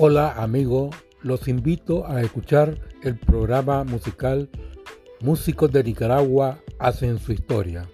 Hola amigos, los invito a escuchar el programa musical Músicos de Nicaragua hacen su historia.